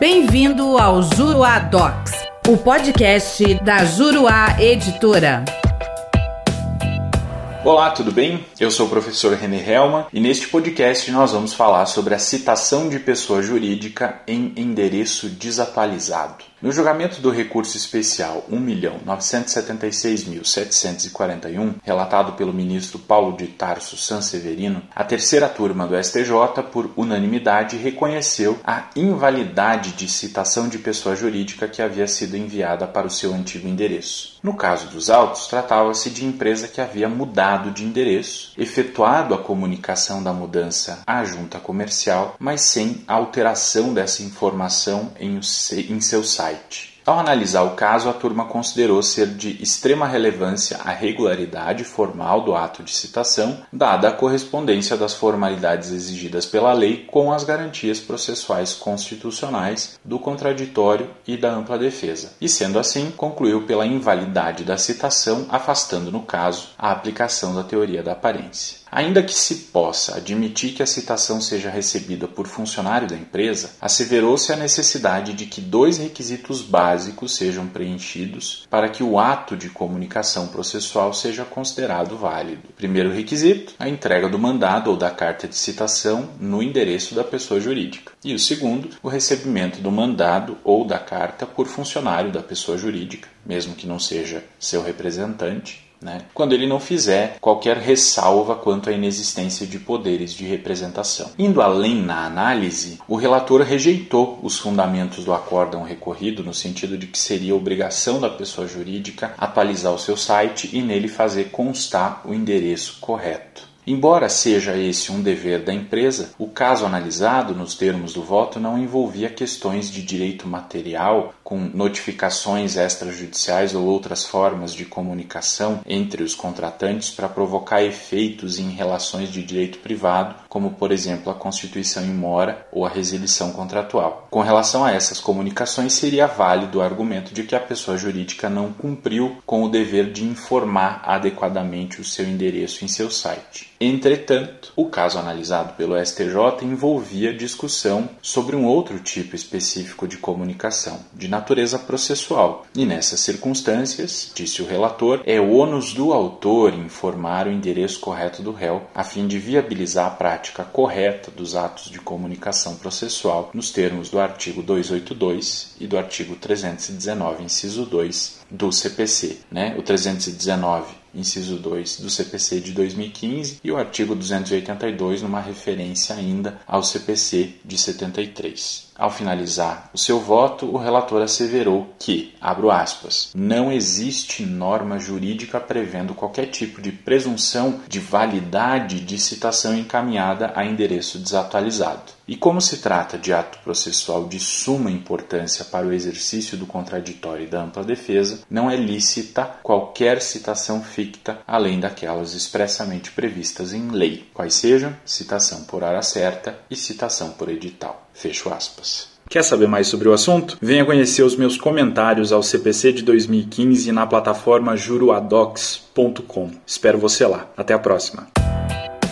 Bem-vindo ao Juruá Docs, o podcast da Juruá Editora. Olá, tudo bem? Eu sou o professor René Helma e neste podcast nós vamos falar sobre a citação de pessoa jurídica em endereço desatualizado. No julgamento do recurso especial 1.976.741, relatado pelo ministro Paulo de Tarso Sanseverino, a terceira turma do STJ, por unanimidade, reconheceu a invalidade de citação de pessoa jurídica que havia sido enviada para o seu antigo endereço. No caso dos autos, tratava-se de empresa que havia mudado de endereço, efetuado a comunicação da mudança à junta comercial, mas sem alteração dessa informação em, seu site site. Ao analisar o caso, a turma considerou ser de extrema relevância a regularidade formal do ato de citação, dada a correspondência das formalidades exigidas pela lei com as garantias processuais constitucionais do contraditório e da ampla defesa. E sendo assim, concluiu pela invalidade da citação, afastando no caso a aplicação da teoria da aparência. Ainda que se possa admitir que a citação seja recebida por funcionário da empresa, asseverou-se a necessidade de que dois requisitos básicos sejam preenchidos para que o ato de comunicação processual seja considerado válido. Primeiro requisito, a entrega do mandado ou da carta de citação no endereço da pessoa jurídica. E o segundo, o recebimento do mandado ou da carta por funcionário da pessoa jurídica, mesmo que não seja seu representante né? quando ele não fizer qualquer ressalva quanto à inexistência de poderes de representação. Indo além na análise, o relator rejeitou os fundamentos do acórdão recorrido no sentido de que seria obrigação da pessoa jurídica atualizar o seu site e nele fazer constar o endereço correto. Embora seja esse um dever da empresa, o caso analisado nos termos do voto não envolvia questões de direito material, com notificações extrajudiciais ou outras formas de comunicação entre os contratantes para provocar efeitos em relações de direito privado, como por exemplo a constituição em mora ou a resilição contratual. Com relação a essas comunicações, seria válido o argumento de que a pessoa jurídica não cumpriu com o dever de informar adequadamente o seu endereço em seu site. Entretanto, o caso analisado pelo STJ envolvia discussão sobre um outro tipo específico de comunicação, de natureza processual. E nessas circunstâncias, disse o relator, é ônus do autor informar o endereço correto do réu, a fim de viabilizar a prática correta dos atos de comunicação processual nos termos do artigo 282 e do artigo 319, inciso 2 do CPC. Né? O 319 inciso 2 do CPC de 2015 e o artigo 282 numa referência ainda ao CPC de 73. Ao finalizar o seu voto, o relator asseverou que, abro aspas, não existe norma jurídica prevendo qualquer tipo de presunção de validade de citação encaminhada a endereço desatualizado. E como se trata de ato processual de suma importância para o exercício do contraditório e da ampla defesa, não é lícita qualquer citação ficta além daquelas expressamente previstas em lei, quais sejam citação por hora certa e citação por edital. Fecho aspas. Quer saber mais sobre o assunto? Venha conhecer os meus comentários ao CPC de 2015 na plataforma juruadocs.com. Espero você lá. Até a próxima.